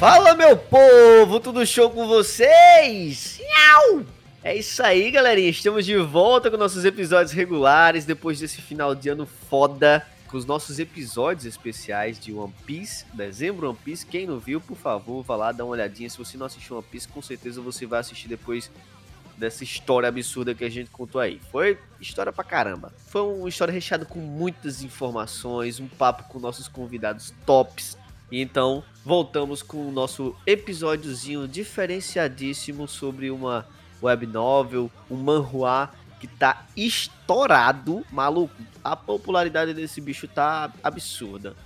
Fala, meu povo, tudo show com vocês? Nhau! É isso aí, galerinha. Estamos de volta com nossos episódios regulares depois desse final de ano foda. Com os nossos episódios especiais de One Piece, dezembro One Piece. Quem não viu, por favor, vá lá dar uma olhadinha. Se você não assistiu One Piece, com certeza você vai assistir depois dessa história absurda que a gente contou aí. Foi história pra caramba. Foi uma história recheada com muitas informações, um papo com nossos convidados tops. Então, voltamos com o nosso episódiozinho diferenciadíssimo sobre uma web novel, um manhua que tá estourado, maluco. A popularidade desse bicho tá absurda.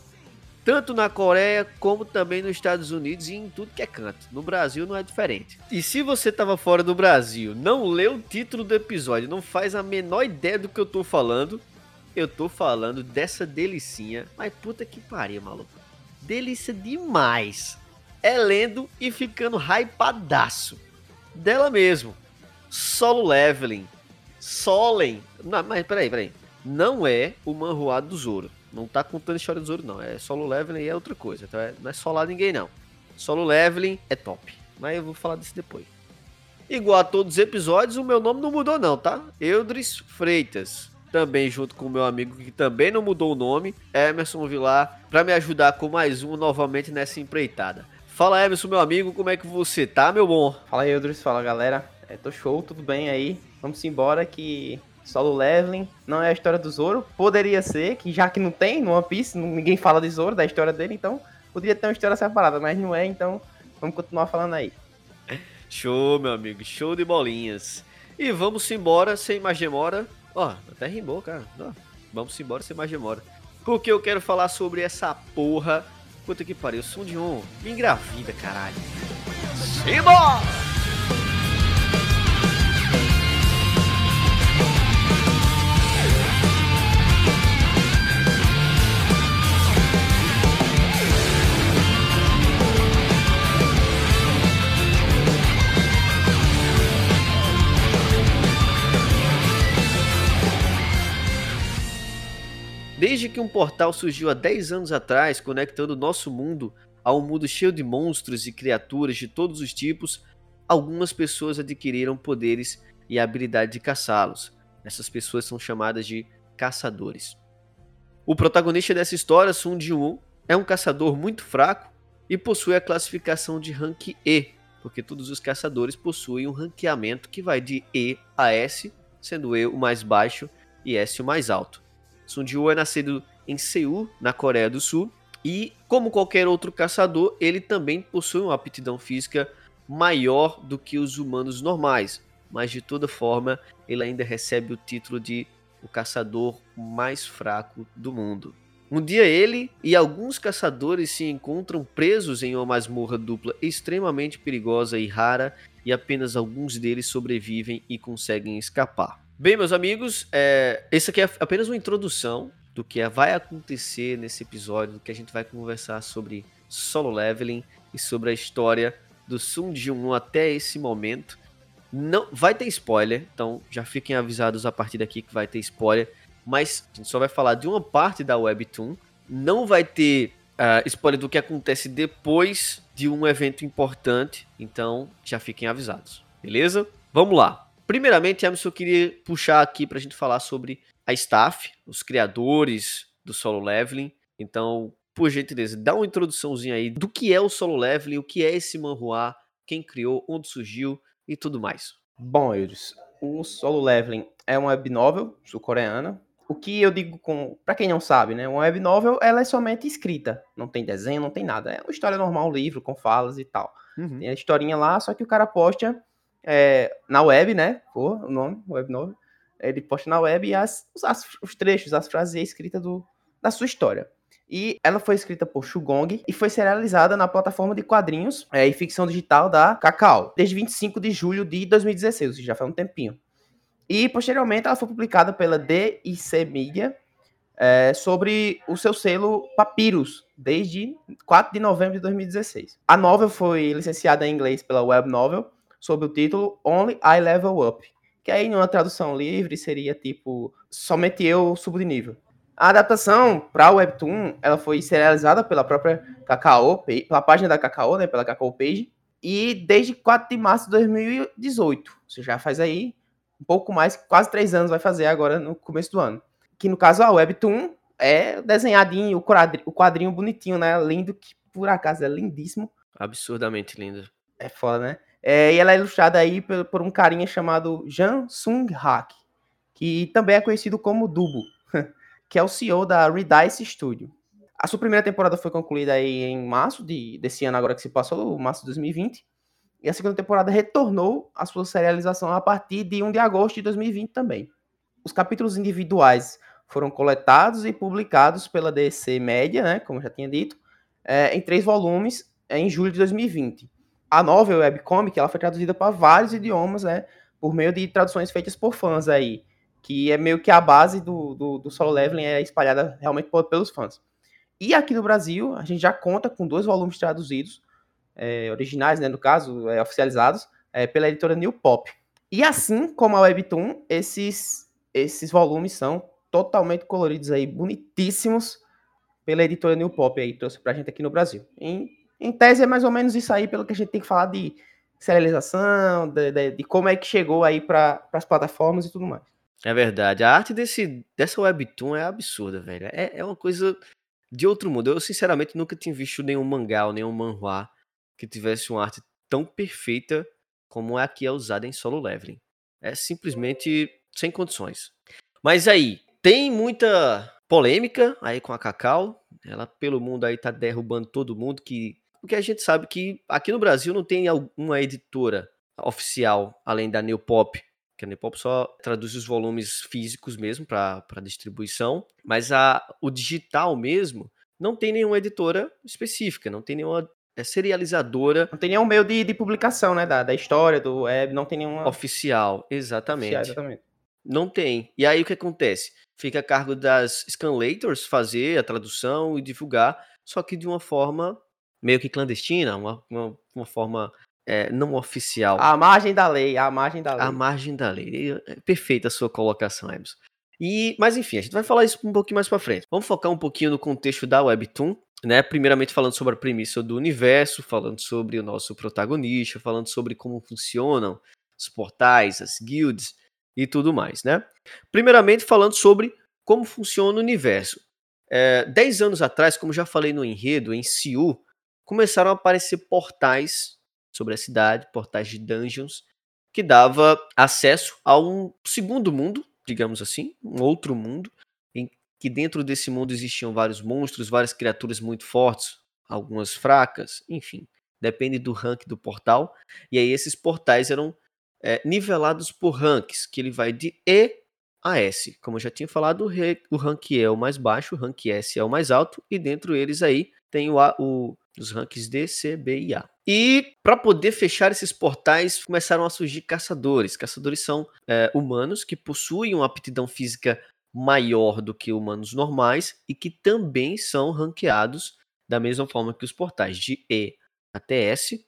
Tanto na Coreia como também nos Estados Unidos e em tudo que é canto. No Brasil não é diferente. E se você tava fora do Brasil, não leu o título do episódio, não faz a menor ideia do que eu tô falando, eu tô falando dessa delicinha. Mas puta que pariu, maluco. Delícia demais. É lendo e ficando hypadaço. Dela mesmo. Solo Leveling. Solen. Não, mas peraí, peraí. Não é o manhua do Zoro. Não tá contando história do Zoro, não. É Solo Leveling e é outra coisa. Então é, não é solar ninguém, não. Solo Leveling é top. Mas eu vou falar disso depois. Igual a todos os episódios, o meu nome não mudou, não, tá? Eudris Freitas. Também junto com o meu amigo que também não mudou o nome, Emerson Vilar, para me ajudar com mais um novamente nessa empreitada. Fala, Emerson, meu amigo, como é que você tá, meu bom? Fala, Eudris. Fala, galera. É, tô show, tudo bem aí? Vamos embora que Solo Leveling não é a história do Zoro. Poderia ser, que já que não tem no One Piece, ninguém fala de Zoro, da história dele, então poderia ter uma história separada, mas não é, então vamos continuar falando aí. Show, meu amigo, show de bolinhas. E vamos embora sem mais demora. Ó, até rimou, cara. Ó, vamos embora sem mais demora. Porque eu quero falar sobre essa porra. Puta que pariu, som de um. Me engravida, caralho. Simbora! Desde que um portal surgiu há 10 anos atrás, conectando nosso mundo a um mundo cheio de monstros e criaturas de todos os tipos, algumas pessoas adquiriram poderes e a habilidade de caçá-los. Essas pessoas são chamadas de caçadores. O protagonista dessa história, Sun Ji-won, é um caçador muito fraco e possui a classificação de rank E, porque todos os caçadores possuem um ranqueamento que vai de E a S, sendo E o mais baixo e S o mais alto. Sun Jiwoo é nascido em Seul, na Coreia do Sul, e como qualquer outro caçador, ele também possui uma aptidão física maior do que os humanos normais, mas de toda forma, ele ainda recebe o título de o caçador mais fraco do mundo. Um dia ele e alguns caçadores se encontram presos em uma masmorra dupla extremamente perigosa e rara, e apenas alguns deles sobrevivem e conseguem escapar. Bem, meus amigos, é, esse aqui é apenas uma introdução do que vai acontecer nesse episódio, do que a gente vai conversar sobre solo leveling e sobre a história do Sun Ji-won até esse momento. Não vai ter spoiler, então já fiquem avisados a partir daqui que vai ter spoiler, mas a gente só vai falar de uma parte da webtoon, não vai ter uh, spoiler do que acontece depois de um evento importante, então já fiquem avisados, beleza? Vamos lá. Primeiramente, Emerson, eu queria puxar aqui para a gente falar sobre a staff, os criadores do solo leveling. Então, por gentileza, dá uma introduçãozinha aí do que é o solo leveling, o que é esse manhua, quem criou, onde surgiu e tudo mais. Bom, Eudes, o solo leveling é uma web novel sul-coreana. O que eu digo com, para quem não sabe, né, uma web novel ela é somente escrita, não tem desenho, não tem nada. É uma história normal, um livro com falas e tal. Uhum. Tem a historinha lá, só que o cara posta é, na web, né? Pô, o nome, web novel. Ele posta na web as, as, os trechos, as frases escritas do, da sua história. E ela foi escrita por Shugong e foi serializada na plataforma de quadrinhos é, e ficção digital da Cacau, desde 25 de julho de 2016, ou seja, já faz um tempinho. E posteriormente ela foi publicada pela DIC Media é, sobre o seu selo Papyrus, desde 4 de novembro de 2016. A novel foi licenciada em inglês pela Web Novel sob o título Only I Level Up, que aí numa tradução livre seria tipo somente eu subo de nível. A adaptação para o Webtoon, ela foi serializada pela própria Kakao, pela página da Kakao, né, pela Kakao Page, e desde 4 de março de 2018. Você já faz aí um pouco mais, quase três anos vai fazer agora no começo do ano. Que no caso a Webtoon é desenhadinho, o quadrinho, o quadrinho bonitinho, né, lindo, que por acaso é lindíssimo. Absurdamente lindo. É foda, né? É, e ela é ilustrada aí por, por um carinha chamado Jan Sung Hak, que também é conhecido como Dubo, que é o CEO da Redice Studio. A sua primeira temporada foi concluída aí em março de, desse ano, agora que se passou, março de 2020. E a segunda temporada retornou à sua serialização a partir de 1 de agosto de 2020 também. Os capítulos individuais foram coletados e publicados pela DC Média, né, como já tinha dito, é, em três volumes é, em julho de 2020 a novel webcomic ela foi traduzida para vários idiomas, né? Por meio de traduções feitas por fãs aí. Que é meio que a base do, do, do solo leveling é espalhada realmente por, pelos fãs. E aqui no Brasil, a gente já conta com dois volumes traduzidos, é, originais, né, no caso, é, oficializados, é, pela editora New Pop. E assim como a Webtoon, esses, esses volumes são totalmente coloridos aí, bonitíssimos, pela editora New Pop aí, trouxe pra gente aqui no Brasil. Em em tese é mais ou menos isso aí, pelo que a gente tem que falar de serialização, de, de, de como é que chegou aí para as plataformas e tudo mais. É verdade. A arte desse, dessa webtoon é absurda, velho. É, é uma coisa de outro mundo. Eu, sinceramente, nunca tinha visto nenhum mangá ou nenhum manhwa que tivesse uma arte tão perfeita como é aqui é usada em solo leveling. É simplesmente sem condições. Mas aí, tem muita polêmica aí com a Cacau. Ela pelo mundo aí tá derrubando todo mundo que porque a gente sabe que aqui no Brasil não tem uma editora oficial além da New Pop, que a New Pop só traduz os volumes físicos mesmo para distribuição, mas a, o digital mesmo não tem nenhuma editora específica, não tem nenhuma é, serializadora. Não tem nenhum meio de, de publicação, né? Da, da história, do web, não tem nenhuma. Oficial, exatamente. Oficial, exatamente. Não tem. E aí o que acontece? Fica a cargo das scanlators fazer a tradução e divulgar, só que de uma forma meio que clandestina, uma, uma, uma forma é, não oficial. A margem da lei, a margem da lei. A margem da lei. É perfeita a sua colocação, Emerson. E, mas enfim, a gente vai falar isso um pouquinho mais para frente. Vamos focar um pouquinho no contexto da Webtoon, né? Primeiramente falando sobre a premissa do universo, falando sobre o nosso protagonista, falando sobre como funcionam os portais, as guilds e tudo mais, né? Primeiramente falando sobre como funciona o universo. É, dez anos atrás, como já falei no enredo, em Siu, começaram a aparecer portais sobre a cidade, portais de dungeons, que dava acesso a um segundo mundo, digamos assim, um outro mundo, em que dentro desse mundo existiam vários monstros, várias criaturas muito fortes, algumas fracas, enfim, depende do rank do portal. E aí esses portais eram é, nivelados por ranks, que ele vai de E a S. Como eu já tinha falado, o rank E é o mais baixo, o rank S é o mais alto, e dentro eles aí tem o, a, o os ranks D, C, B e A. E para poder fechar esses portais, começaram a surgir caçadores. Caçadores são é, humanos que possuem uma aptidão física maior do que humanos normais e que também são ranqueados da mesma forma que os portais de E até S.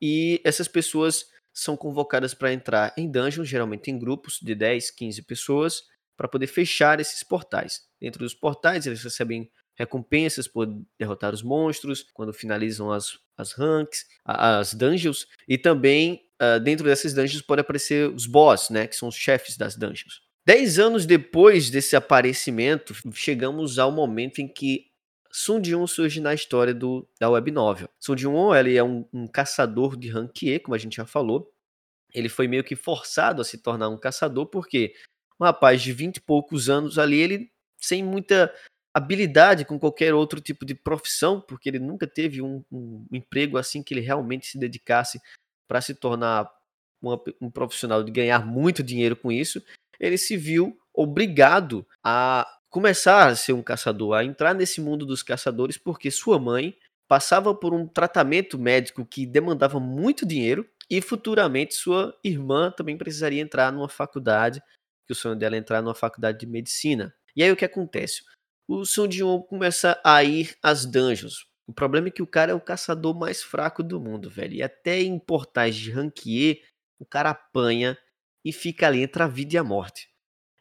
E essas pessoas são convocadas para entrar em dungeons, geralmente em grupos de 10, 15 pessoas, para poder fechar esses portais. Dentro dos portais, eles recebem recompensas por derrotar os monstros, quando finalizam as, as ranks, as dungeons, e também uh, dentro dessas dungeons pode aparecer os boss, né, que são os chefes das dungeons. Dez anos depois desse aparecimento, chegamos ao momento em que Sun Jun surge na história do, da web novel. Sun Jun ele é um, um caçador de rank E, como a gente já falou. Ele foi meio que forçado a se tornar um caçador, porque um rapaz de 20 e poucos anos ali, ele sem muita habilidade com qualquer outro tipo de profissão, porque ele nunca teve um, um emprego assim que ele realmente se dedicasse para se tornar uma, um profissional de ganhar muito dinheiro com isso, ele se viu obrigado a começar a ser um caçador, a entrar nesse mundo dos caçadores, porque sua mãe passava por um tratamento médico que demandava muito dinheiro e futuramente sua irmã também precisaria entrar numa faculdade, que o sonho dela é entrar numa faculdade de medicina. E aí o que acontece? O Sun Jiwon começa a ir às dungeons. O problema é que o cara é o caçador mais fraco do mundo, velho. E até em portais de ranquier, o cara apanha e fica ali entre a vida e a morte.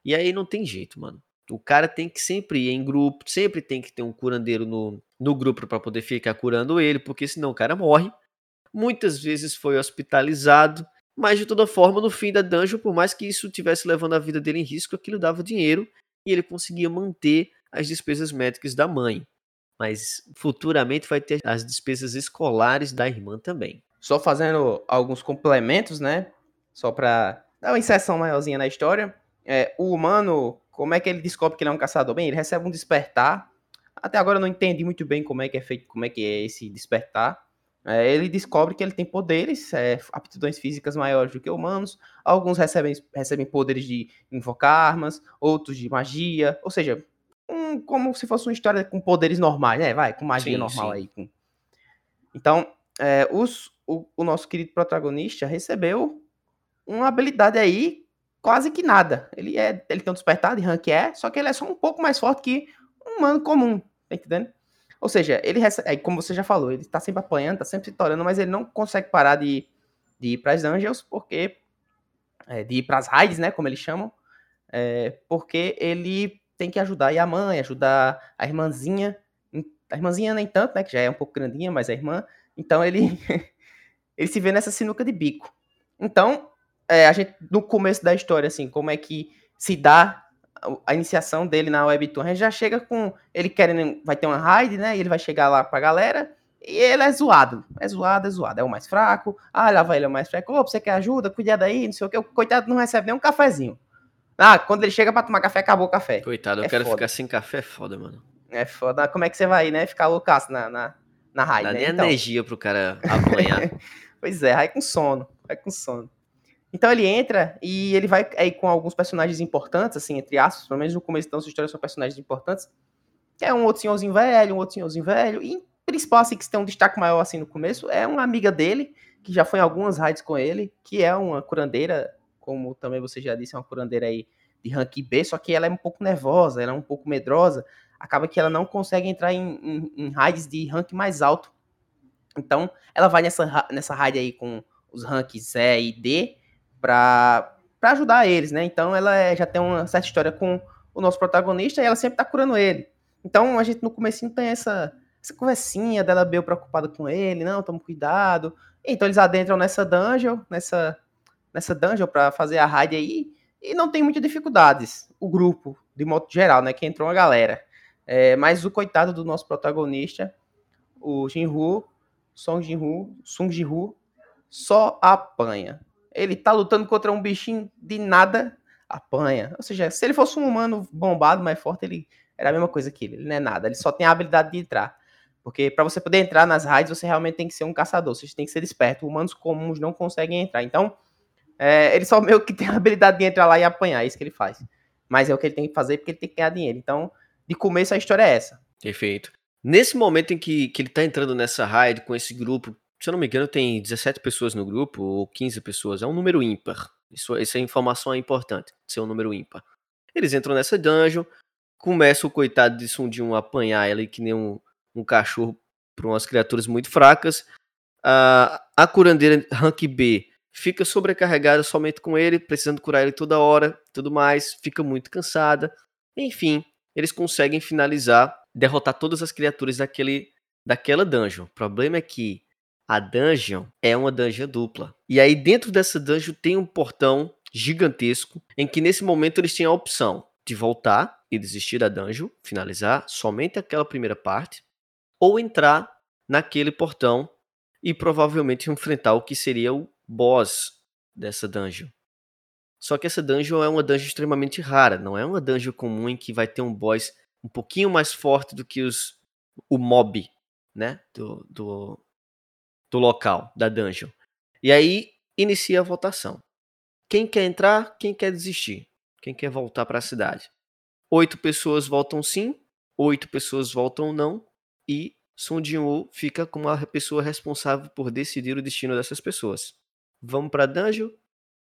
E aí não tem jeito, mano. O cara tem que sempre ir em grupo, sempre tem que ter um curandeiro no, no grupo para poder ficar curando ele, porque senão o cara morre. Muitas vezes foi hospitalizado, mas de toda forma, no fim da dungeon, por mais que isso tivesse levando a vida dele em risco, aquilo dava dinheiro e ele conseguia manter as despesas médicas da mãe. Mas futuramente vai ter as despesas escolares da irmã também. Só fazendo alguns complementos, né? Só para dar uma inserção maiorzinha na história. É, o humano, como é que ele descobre que ele é um caçador? Bem, ele recebe um despertar. Até agora eu não entendi muito bem como é que é feito, como é que é esse despertar. É, ele descobre que ele tem poderes, é, aptidões físicas maiores do que humanos. Alguns recebem, recebem poderes de invocar armas, outros de magia. Ou seja, como se fosse uma história com poderes normais, né? Vai, com magia sim, normal sim. aí. Com... Então, é, os, o, o, nosso querido protagonista recebeu uma habilidade aí quase que nada. Ele é, ele tem um despertar de rank é, só que ele é só um pouco mais forte que um humano comum, tá entendendo? Ou seja, ele recebe, aí, como você já falou, ele tá sempre apanhando, tá sempre se torando, mas ele não consegue parar de, de ir pras dungeons, porque é, de ir pras raids, né, como eles chamam, é, porque ele tem que ajudar a mãe, ajudar a irmãzinha. A irmãzinha nem tanto, né? Que já é um pouco grandinha, mas a irmã. Então ele, ele se vê nessa sinuca de bico. Então, é, a gente, no começo da história, assim, como é que se dá a iniciação dele na Webtoon, a gente já chega com ele querendo, vai ter uma raid, né? E ele vai chegar lá pra galera e ele é zoado. É zoado, é zoado. É o mais fraco. Ah, lá vai ele é o mais fraco. Ô, você quer ajuda? Cuidado aí, não sei o que. O coitado não recebe nem um cafezinho. Ah, quando ele chega pra tomar café, acabou o café. Coitado, eu é quero foda. ficar sem café, é foda, mano. É foda. Como é que você vai, né? Ficar loucaço na, na, na raid, Dá né? nem então. energia pro cara apanhar. pois é, vai com sono. Vai com sono. Então ele entra e ele vai aí com alguns personagens importantes, assim, entre aspas, pelo menos no começo da nossa história são personagens importantes. É um outro senhorzinho velho, um outro senhorzinho velho. E principal, assim, que tem um destaque maior, assim, no começo, é uma amiga dele, que já foi em algumas raids com ele, que é uma curandeira como também você já disse, é uma curandeira aí de rank B, só que ela é um pouco nervosa, ela é um pouco medrosa, acaba que ela não consegue entrar em, em, em raids de rank mais alto. Então, ela vai nessa, nessa raid aí com os ranks E e D para ajudar eles, né? Então, ela é, já tem uma certa história com o nosso protagonista e ela sempre tá curando ele. Então, a gente no comecinho tem essa, essa conversinha dela bem preocupada com ele, não, toma cuidado. Então, eles adentram nessa dungeon, nessa nessa dungeon para fazer a raid aí e não tem muitas dificuldades. O grupo, de modo geral, né? Que entrou uma galera. É, mas o coitado do nosso protagonista, o Jinru, Song Jinru, Sung Jinru, só apanha. Ele tá lutando contra um bichinho de nada, apanha. Ou seja, se ele fosse um humano bombado, mais forte, ele era a mesma coisa que ele. Ele não é nada, ele só tem a habilidade de entrar. Porque para você poder entrar nas raids, você realmente tem que ser um caçador, você tem que ser esperto. Humanos comuns não conseguem entrar. Então, é, ele só meio que tem a habilidade de entrar lá e apanhar, é isso que ele faz. Mas é o que ele tem que fazer porque ele tem que ganhar dinheiro. Então, de começo a história é essa. Perfeito. Nesse momento em que, que ele tá entrando nessa raid com esse grupo, se eu não me engano, tem 17 pessoas no grupo, ou 15 pessoas, é um número ímpar. Isso, essa informação é importante, ser um número ímpar. Eles entram nessa dungeon, começa o coitado de Sundin apanhar ela que nem um, um cachorro para umas criaturas muito fracas. Uh, a curandeira Rank B fica sobrecarregada somente com ele, precisando curar ele toda hora, tudo mais, fica muito cansada. Enfim, eles conseguem finalizar, derrotar todas as criaturas daquele, daquela dungeon. O problema é que a dungeon é uma dungeon dupla. E aí dentro dessa dungeon tem um portão gigantesco em que nesse momento eles têm a opção de voltar e desistir da dungeon, finalizar somente aquela primeira parte, ou entrar naquele portão e provavelmente enfrentar o que seria o boss dessa dungeon. Só que essa dungeon é uma dungeon extremamente rara, não é uma dungeon comum em que vai ter um boss um pouquinho mais forte do que os, o mob, né, do, do, do local, da dungeon. E aí inicia a votação. Quem quer entrar, quem quer desistir, quem quer voltar para a cidade. Oito pessoas votam sim, oito pessoas votam não, e Sun Jin-woo fica como a pessoa responsável por decidir o destino dessas pessoas. Vamos para dungeon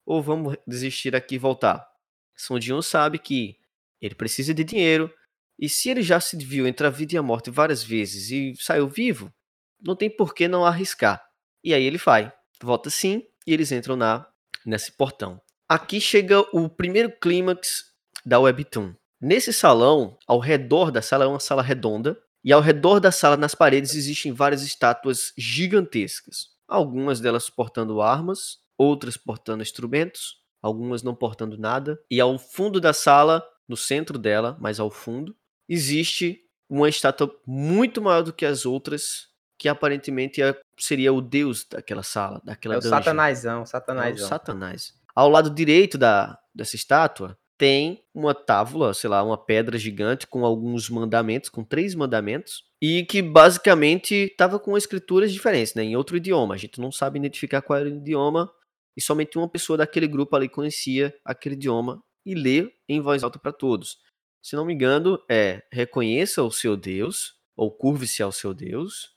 ou vamos desistir aqui e voltar? Son Jin sabe que ele precisa de dinheiro e se ele já se viu entre a vida e a morte várias vezes e saiu vivo, não tem por que não arriscar. E aí ele vai, volta sim e eles entram na nesse portão. Aqui chega o primeiro clímax da Webtoon. Nesse salão, ao redor da sala, é uma sala redonda, e ao redor da sala, nas paredes, existem várias estátuas gigantescas. Algumas delas portando armas, outras portando instrumentos, algumas não portando nada. E ao fundo da sala, no centro dela, mas ao fundo, existe uma estátua muito maior do que as outras, que aparentemente é, seria o deus daquela sala, daquela É o dungeon. satanásão, É o. Satanás. Ao lado direito da, dessa estátua tem uma tábua, sei lá, uma pedra gigante com alguns mandamentos, com três mandamentos, e que basicamente estava com escrituras diferentes, né, em outro idioma. A gente não sabe identificar qual era o idioma, e somente uma pessoa daquele grupo ali conhecia aquele idioma e lê em voz alta para todos. Se não me engano, é reconheça o seu Deus, ou curve-se ao seu Deus,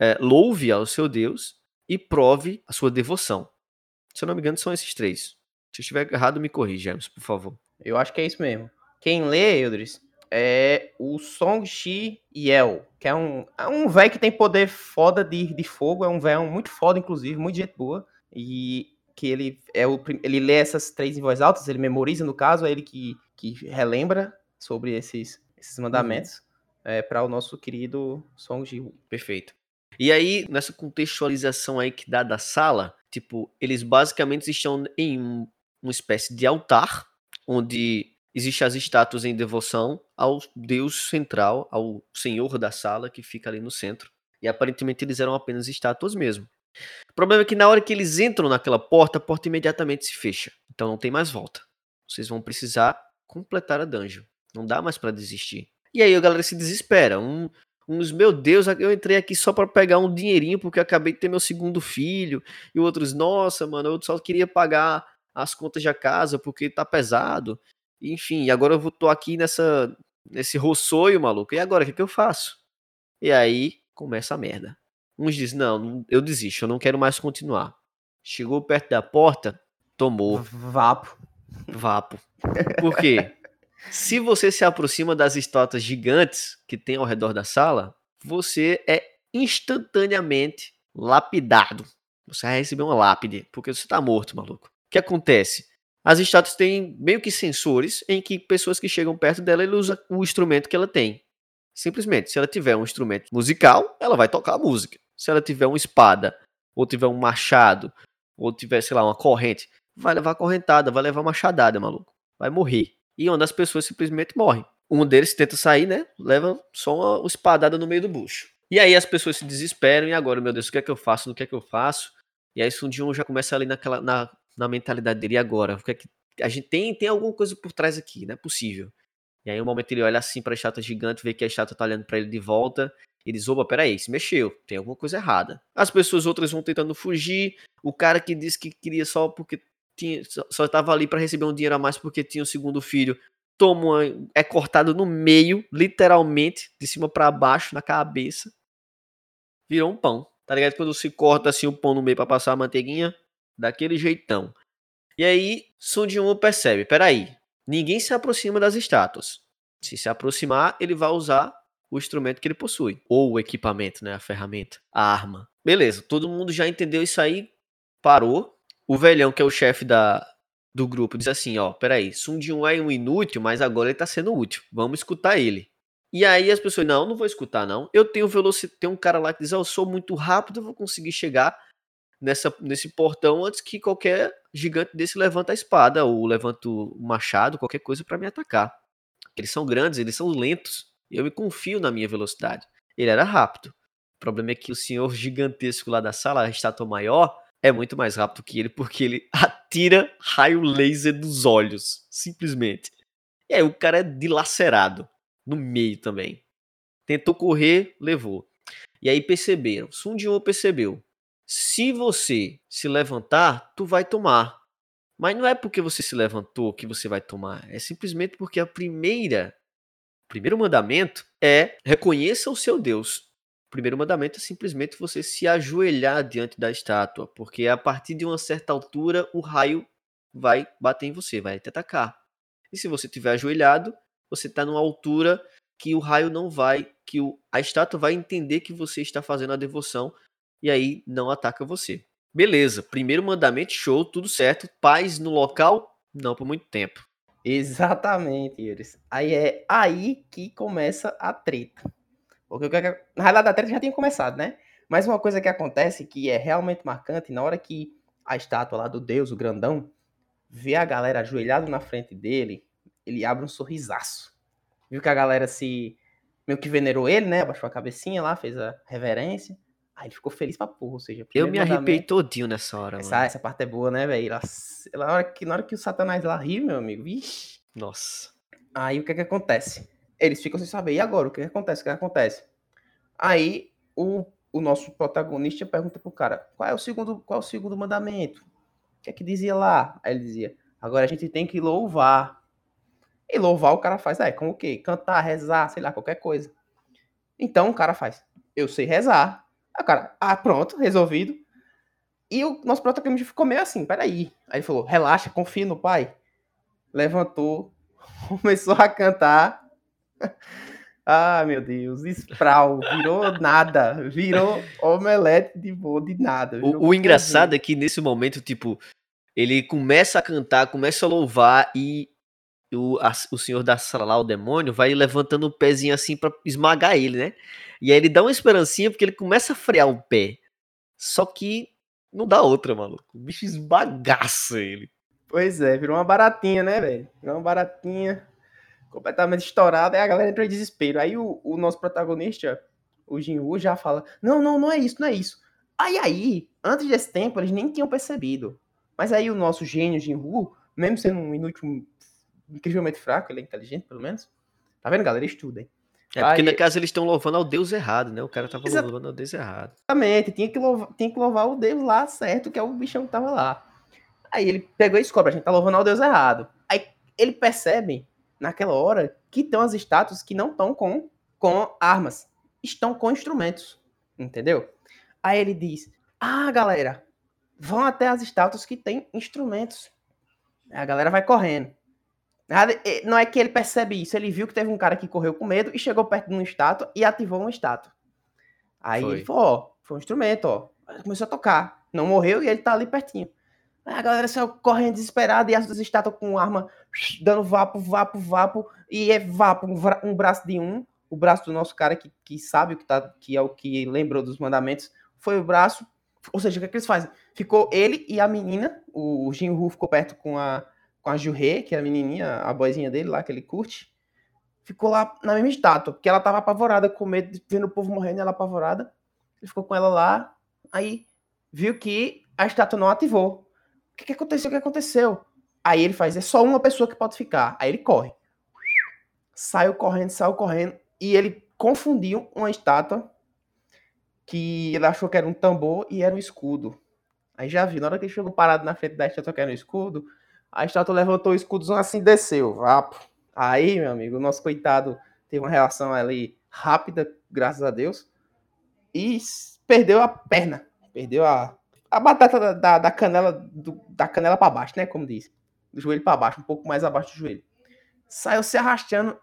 é, louve ao seu Deus e prove a sua devoção. Se eu não me engano, são esses três. Se eu estiver errado, me corrija, por favor. Eu acho que é isso mesmo. Quem lê, Eudris, é o Song Shi Yel, que é um, é um velho que tem poder foda de, de fogo, é um velho muito foda, inclusive, muito gente boa. E que ele é o ele lê essas três em voz alta, ele memoriza, no caso, é ele que, que relembra sobre esses, esses mandamentos é, para o nosso querido Song Ji. Perfeito. E aí, nessa contextualização aí que dá da sala, tipo, eles basicamente estão em um- uma espécie de altar, onde existem as estátuas em devoção ao deus central, ao senhor da sala, que fica ali no centro. E aparentemente eles eram apenas estátuas mesmo. O problema é que na hora que eles entram naquela porta, a porta imediatamente se fecha. Então não tem mais volta. Vocês vão precisar completar a dungeon. Não dá mais pra desistir. E aí a galera se desespera. Um, uns, meu Deus, eu entrei aqui só pra pegar um dinheirinho porque eu acabei de ter meu segundo filho. E outros, nossa, mano, eu só queria pagar as contas da casa porque tá pesado. Enfim, e agora eu tô aqui nessa nesse roçoio, maluco. E agora, o que, que eu faço? E aí começa a merda. Uns dizem, não, não, eu desisto, eu não quero mais continuar. Chegou perto da porta, tomou Vapo. vapo. Por quê? Se você se aproxima das estátuas gigantes que tem ao redor da sala, você é instantaneamente lapidado. Você vai receber uma lápide, porque você tá morto, maluco. O que acontece? As estátuas têm meio que sensores em que pessoas que chegam perto dela, ele usa o instrumento que ela tem. Simplesmente, se ela tiver um instrumento musical, ela vai tocar a música. Se ela tiver uma espada, ou tiver um machado, ou tiver, sei lá, uma corrente, vai levar correntada, vai levar machadada, maluco. Vai morrer. E uma das pessoas simplesmente morre. Um deles tenta sair, né? Leva só uma, espadada no meio do bucho. E aí as pessoas se desesperam, e agora, meu Deus, o que é que eu faço? O que é que eu faço? E aí Sundion já começa ali naquela, na, na mentalidade dele, e agora? O que é que. A gente tem, tem alguma coisa por trás aqui, não é possível. E aí, um momento ele olha assim pra estátua gigante, vê que a estátua tá olhando pra ele de volta. E diz: opa, peraí, se mexeu, tem alguma coisa errada. As pessoas outras vão tentando fugir. O cara que disse que queria só porque tinha, só- estava ali pra receber um dinheiro a mais porque tinha o segundo filho. Toma uma, é cortado no meio, literalmente, de cima pra baixo, na cabeça. Virou um pão. Tá ligado? Quando se corta assim o pão no meio pra passar a manteiguinha, daquele jeitão. E aí, Sun Jin-woo percebe, peraí, ninguém se aproxima das estátuas. Se se aproximar, ele vai usar o instrumento que ele possui. Ou o equipamento, né? A ferramenta, a arma. Beleza, todo mundo já entendeu isso aí, parou. O velhão, que é o chefe da, do grupo, diz assim, ó, peraí, Sun Jin-woo é um inútil, mas agora ele tá sendo útil. Vamos escutar ele. E aí as pessoas, não, não vou escutar não. Eu tenho velocidade, tem um cara lá que diz, ó, eu sou muito rápido, eu vou conseguir chegar nessa, nesse portão antes que qualquer gigante desse levanta a espada ou levanta o machado, qualquer coisa pra me atacar. Eles são grandes, eles são lentos. Eu me confio na minha velocidade. Ele era rápido. O problema é que o senhor gigantesco lá da sala, a estátua maior, é muito mais rápido que ele porque ele atira raio laser dos olhos, simplesmente. E aí o cara é dilacerado no meio também. Tentou correr, levou. E aí perceberam, Sun Jin percebeu. Se você se levantar, tu vai tomar. Mas não é porque você se levantou que você vai tomar. É simplesmente porque a primeira, o primeiro mandamento é reconheça o seu Deus. O primeiro mandamento é simplesmente você se ajoelhar diante da estátua, porque a partir de uma certa altura o raio vai bater em você, vai te atacar. E se você estiver ajoelhado, você está numa altura que o raio não vai, que o, a estátua vai entender que você está fazendo a devoção e aí não ataca você. Beleza, primeiro mandamento, show, tudo certo. Paz no local? Não por muito tempo. Exatamente, eles. Aí é aí que começa a treta. Porque na realidade a treta já tinha começado, né? Mas uma coisa que acontece que é realmente marcante, na hora que a estátua lá do Deus, o grandão, vê a galera ajoelhada na frente dele, ele abre um sorrisaço. Viu que a galera se meio que venerou ele, né? Abaixou a cabecinha lá, fez a reverência. Aí ele ficou feliz pra porra, ou seja... Eu me arrepiei todinho nessa hora, essa, mano. Essa parte é boa, né, velho? Na, hora que, na hora que o Satanás lá ri, meu amigo, vixi. Nossa. Aí o que que acontece? Eles ficam sem saber, e agora? O que que acontece? O que que acontece? Aí o, o nosso protagonista pergunta pro cara, qual é o segundo, qual é o segundo mandamento? O que é que dizia lá? Aí ele dizia, agora a gente tem que louvar. E louvar o cara faz, é, como o quê? Cantar, rezar, sei lá, qualquer coisa. Então o cara faz, eu sei rezar, Aí o cara, ah, pronto, resolvido. E o nosso protagonista ficou meio assim, peraí. Aí ele falou, relaxa, confia no pai. Levantou, começou a cantar. Ah, meu Deus, Sproul, virou nada, virou omelete de boa de nada. O, o engraçado é que nesse momento, tipo, ele começa a cantar, começa a louvar e o, a, o senhor da sala lá, o demônio, vai levantando o pezinho assim para esmagar ele, né? E aí ele dá uma esperancinha porque ele começa a frear o pé. Só que não dá outra, maluco. O bicho esbagaça ele. Pois é, virou uma baratinha, né, velho? Virou uma baratinha completamente estourada. Aí a galera entra em desespero. Aí o, o nosso protagonista, o Jinwoo, já fala: Não, não, não é isso, não é isso. Aí, aí, antes desse tempo, eles nem tinham percebido. Mas aí o nosso gênio Jinwoo, mesmo sendo um inútil incrivelmente fraco, ele é inteligente, pelo menos. Tá vendo, galera? Estudem. É porque Aí... na casa eles estão louvando ao Deus errado, né? O cara tava louvando ao Deus errado. Exatamente, tinha que, louvar, tinha que louvar o Deus lá certo, que é o bichão que tava lá. Aí ele pegou e descobre, a gente tá louvando ao Deus errado. Aí ele percebe, naquela hora, que tem umas estátuas que não estão com, com armas, estão com instrumentos, entendeu? Aí ele diz, ah, galera, vão até as estátuas que têm instrumentos. Aí a galera vai correndo. Não é que ele percebe isso, ele viu que teve um cara que correu com medo e chegou perto de uma estátua e ativou uma estátua. Aí foi. ele falou, ó, foi um instrumento, ó. Começou a tocar. Não morreu e ele tá ali pertinho. Aí a galera saiu correndo desesperada e as duas estátuas com arma dando vapo, vapo, vapo. E é vapo, um, braço de um. O braço do nosso cara que, que sabe o que, tá, que é o que lembrou dos mandamentos. Foi o braço. Ou seja, o que, é que eles fazem? Ficou ele e a menina. O, o Jinru ficou perto com a, com a Jurê, que é a menininha, a boizinha dele lá, que ele curte, ficou lá na mesma estátua, porque ela tava apavorada, com medo ver o povo morrendo, ela apavorada. Ele ficou com ela lá, aí viu que a estátua não ativou. O que, que aconteceu? O que aconteceu? Aí ele faz, é só uma pessoa que pode ficar. Aí ele corre. Saiu correndo, saiu correndo, e ele confundiu uma estátua que ele achou que era um tambor e era um escudo. Aí já viu, na hora que ele chegou parado na frente da estátua que era um escudo, a estátua levantou o escudozão assim desceu. Vapo. Aí, meu amigo, o nosso coitado teve uma reação ali rápida, graças a Deus. E perdeu a perna. Perdeu a, a batata da, da, da canela do, da canela para baixo, né? Como diz. Do joelho para baixo, um pouco mais abaixo do joelho. Saiu se arrastando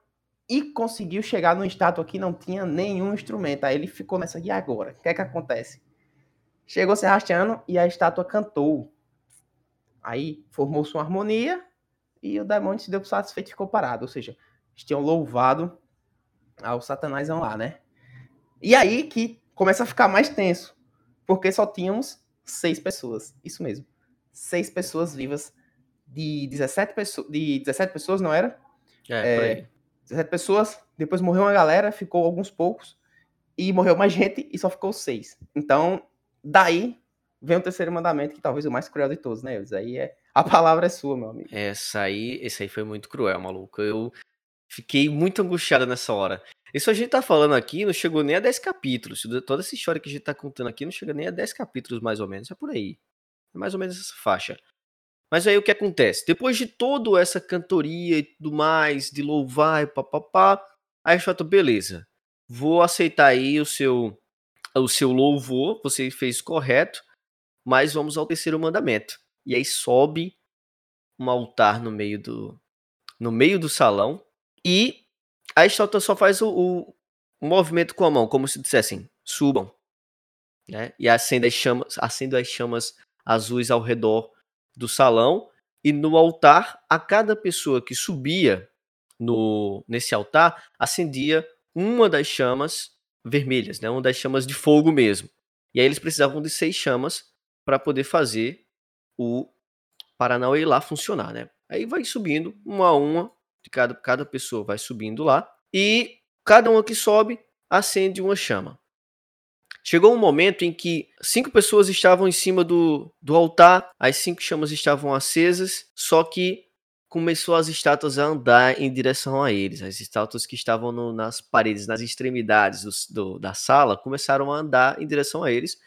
e conseguiu chegar numa estátua que não tinha nenhum instrumento. Aí ele ficou nessa, e agora? O que é que acontece? Chegou se arrastando e a estátua cantou. Aí formou-se uma harmonia e o demônio se deu satisfeito e ficou parado. Ou seja, eles tinham louvado ao Satanás lá, né? E aí que começa a ficar mais tenso, porque só tínhamos seis pessoas. Isso mesmo. Seis pessoas vivas de 17 pessoas. De 17 pessoas, não era? É, é 17 pessoas, depois morreu uma galera, ficou alguns poucos, e morreu mais gente e só ficou seis. Então, daí vem o terceiro mandamento, que talvez o mais cruel de todos, né, Isso Aí é. A palavra é sua, meu amigo. Essa aí, esse aí foi muito cruel, maluco. Eu fiquei muito angustiado nessa hora. Isso a gente tá falando aqui não chegou nem a 10 capítulos. Toda essa história que a gente tá contando aqui não chega nem a 10 capítulos, mais ou menos. É por aí. É mais ou menos essa faixa. Mas aí o que acontece? Depois de toda essa cantoria e tudo mais, de louvar e papapá, aí a gente beleza. Vou aceitar aí o seu, o seu louvor, você fez correto mas vamos ao terceiro mandamento. E aí sobe um altar no meio do no meio do salão e a estátua só faz o, o, o movimento com a mão, como se dissessem, subam. Né? E acende as chamas, acende as chamas azuis ao redor do salão E no altar, a cada pessoa que subia no nesse altar, acendia uma das chamas vermelhas, né? Uma das chamas de fogo mesmo. E aí eles precisavam de seis chamas para poder fazer o Paranauê lá funcionar, né? Aí vai subindo uma a uma, de cada, cada pessoa vai subindo lá, e cada uma que sobe acende uma chama. Chegou um momento em que cinco pessoas estavam em cima do, do altar, as cinco chamas estavam acesas, só que começou as estátuas a andar em direção a eles. As estátuas que estavam no, nas paredes, nas extremidades do, do, da sala, começaram a andar em direção a eles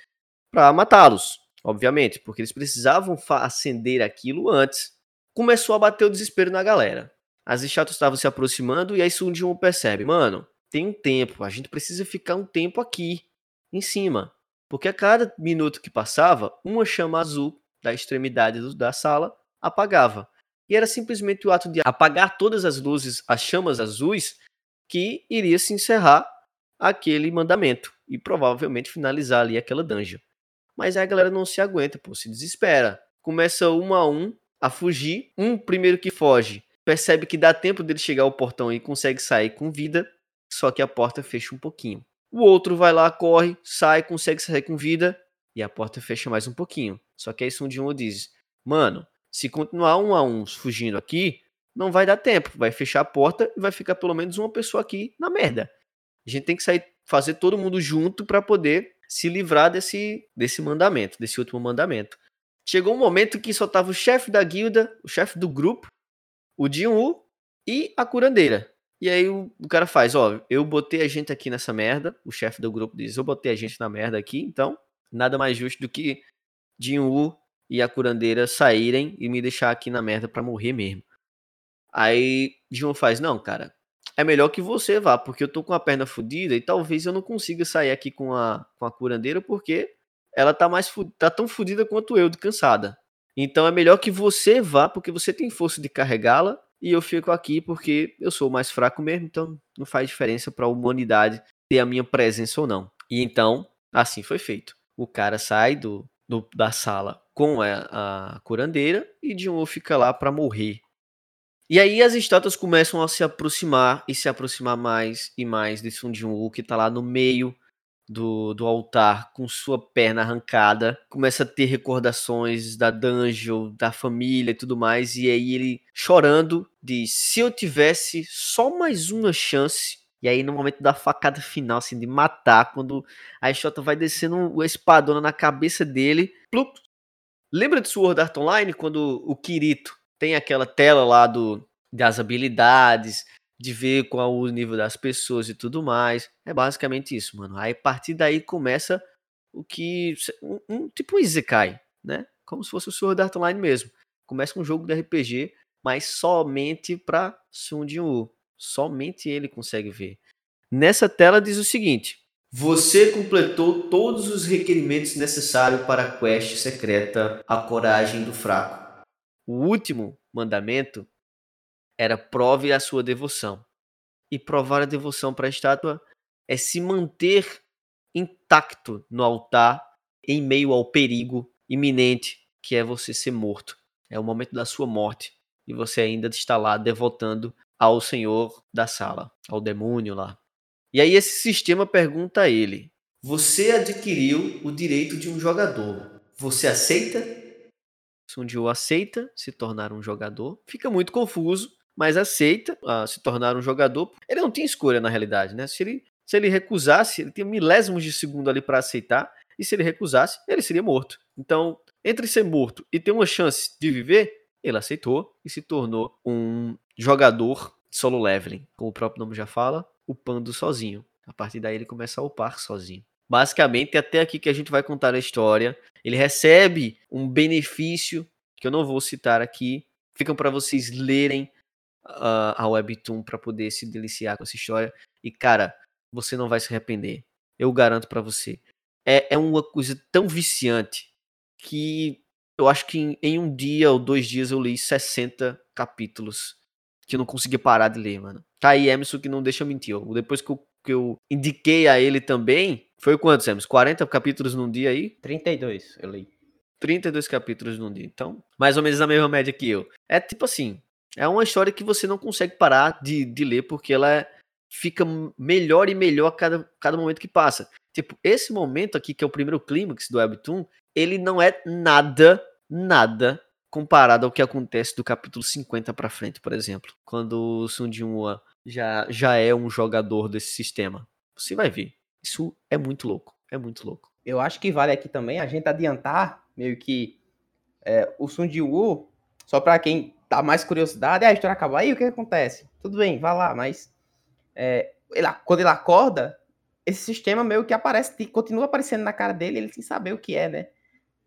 para matá-los, obviamente, porque eles precisavam acender aquilo antes. Começou a bater o desespero na galera. As estátuas estavam se aproximando e aí Sun percebe, mano, tem um tempo, a gente precisa ficar um tempo aqui em cima. Porque a cada minuto que passava, uma chama azul da extremidade do, da sala apagava. E era simplesmente o ato de apagar todas as luzes, as chamas azuis, que iria se encerrar aquele mandamento e provavelmente finalizar ali aquela dungeon. Mas aí a galera não se aguenta, pô, se desespera. Começa um a um a fugir. Um primeiro que foge percebe que dá tempo dele chegar ao portão e consegue sair com vida, só que a porta fecha um pouquinho. O outro vai lá, corre, sai, consegue sair com vida e a porta fecha mais um pouquinho. Só que aí Sun Jin diz: Mano, se continuar um a um fugindo aqui, não vai dar tempo. Vai fechar a porta e vai ficar pelo menos uma pessoa aqui na merda. A gente tem que sair, fazer todo mundo junto para poder se livrar desse, desse mandamento, desse último mandamento. Chegou um momento que só tava o chefe da guilda, o chefe do grupo, o Jin-Woo e a curandeira. E aí o, o, cara faz, ó, eu botei a gente aqui nessa merda, o chefe do grupo diz, eu botei a gente na merda aqui, então nada mais justo do que Jin-Woo e a curandeira saírem e me deixar aqui na merda para morrer mesmo. Aí Jin-Woo faz, não, cara, é melhor que você vá, porque eu tô com a perna fodida e talvez eu não consiga sair aqui com a, com a curandeira porque ela tá mais tá tão fodida quanto eu, de cansada. Então é melhor que você vá, porque você tem força de carregá-la e eu fico aqui porque eu sou mais fraco mesmo, então não faz diferença para a humanidade ter a minha presença ou não. E então, assim foi feito. O cara sai do, do da sala com a, a curandeira e Jin-Woo fica lá para morrer. E aí as estátuas começam a se aproximar e se aproximar mais e mais de Sun Jin-Woo que tá lá no meio do, do altar com sua perna arrancada, começa a ter recordações da dungeon, da família e tudo mais, e aí ele chorando diz: se eu tivesse só mais uma chance. E aí, no momento da facada final, assim, de matar, quando a Exota vai descendo o espadona na cabeça dele, plup. Lembra de Sword Art Online, quando o Kirito tem aquela tela lá do, das habilidades, de ver qual o nível das pessoas e tudo mais. É basicamente isso, mano. Aí a partir daí começa o que. Um, um tipo um Isekai, né? Como se fosse o Sword Art Online mesmo. Começa com um jogo de RPG, mas somente pra Sun Jin-woo. Somente ele consegue ver. Nessa tela diz o seguinte: Você completou todos os requerimentos necessários para a quest secreta A Coragem do Fraco. O último mandamento era prove a sua devoção. E provar a devoção para a estátua é se manter intacto no altar em meio ao perigo iminente que é você ser morto. É o momento da sua morte e você ainda está lá devotando ao senhor da sala, ao demônio lá. E aí esse sistema pergunta a ele: Você adquiriu o direito de um jogador. Você aceita? Sundiu aceita se tornar um jogador. Fica muito confuso, mas aceita uh, se tornar um jogador. Ele não tinha escolha na realidade, né? Se ele, se ele recusasse, ele tinha milésimos de segundo ali para aceitar, e se ele recusasse, ele seria morto. Então, entre ser morto e ter uma chance de viver, ele aceitou e se tornou um jogador solo leveling, como o próprio nome já fala, upando sozinho. A partir daí ele começa a upar sozinho. Basicamente, até aqui que a gente vai contar a história. Ele recebe um benefício que eu não vou citar aqui. Ficam para vocês lerem uh, a Webtoon para poder se deliciar com essa história. E, cara, você não vai se arrepender. Eu garanto para você. É, é uma coisa tão viciante que eu acho que em, em, um dia ou dois dias eu li 60 capítulos que eu não consegui parar de ler, mano. Tá aí, Emerson, que não deixa mentir. Ó. Depois que eu, que eu indiquei a ele também, foi quantos, Emerson? 40 capítulos num dia aí? 32, eu li. 32 capítulos num dia. Então, mais ou menos a mesma média que eu. É tipo assim, é uma história que você não consegue parar de, de ler porque ela é, fica melhor e melhor a cada, cada momento que passa. Tipo, esse momento aqui, que é o primeiro clímax do Webtoon, ele não é nada, nada comparado ao que acontece do capítulo 50 para frente, por exemplo. Quando o Sun Jin-woo já, já é um jogador desse sistema. Você vai ver. Isso é muito louco. É muito louco. Eu acho que vale aqui também a gente adiantar meio que é, o Sun Ji-woo, só para quem tá mais curiosidade, é, a história acaba aí, o que, acontece? Tudo bem, vai lá, mas é, ele, quando ele acorda, esse sistema meio que aparece, continua aparecendo na cara dele, ele sem saber o que é, né?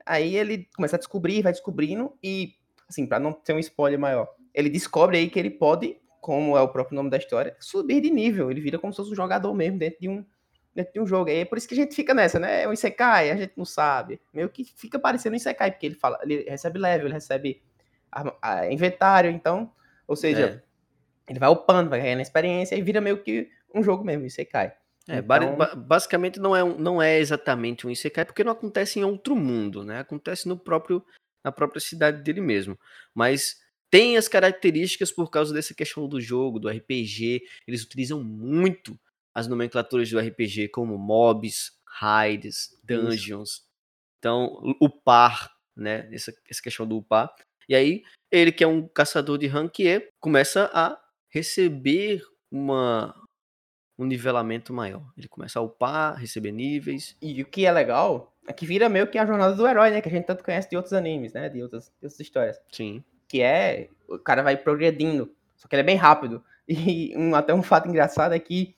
Aí ele começa a descobrir, vai descobrindo, e, assim, para não ter um spoiler maior, ele descobre aí que ele pode, como é o próprio nome da história, subir de nível. Ele vira como se fosse um jogador mesmo dentro de um, dentro de um jogo. Aí é por isso que a gente fica nessa, né? É um Isekai, a gente não sabe. Meio que fica parecendo um Isekai, porque ele fala, ele recebe level, ele recebe a, a inventário, então, ou seja, é. ele vai upando, vai ganhando experiência e vira meio que um jogo mesmo, Isekai. É, então... basicamente não é, não é exatamente um Isekai, porque não acontece em outro mundo, né? Acontece no próprio, na própria cidade dele mesmo. Mas tem as características por causa dessa questão do jogo, do RPG. Eles utilizam muito as nomenclaturas do RPG, como mobs, raids, dungeons. Então, o par, né? Essa, essa questão do upar. E aí, ele que é um caçador de ranquier, começa a receber uma, um nivelamento maior. Ele começa a upar, receber níveis. E o que é legal é que vira meio que a jornada do herói, né? Que a gente tanto conhece de outros animes, né? De outras, de outras histórias. Sim. Que é, o cara vai progredindo, só que ele é bem rápido. E um, até um fato engraçado é que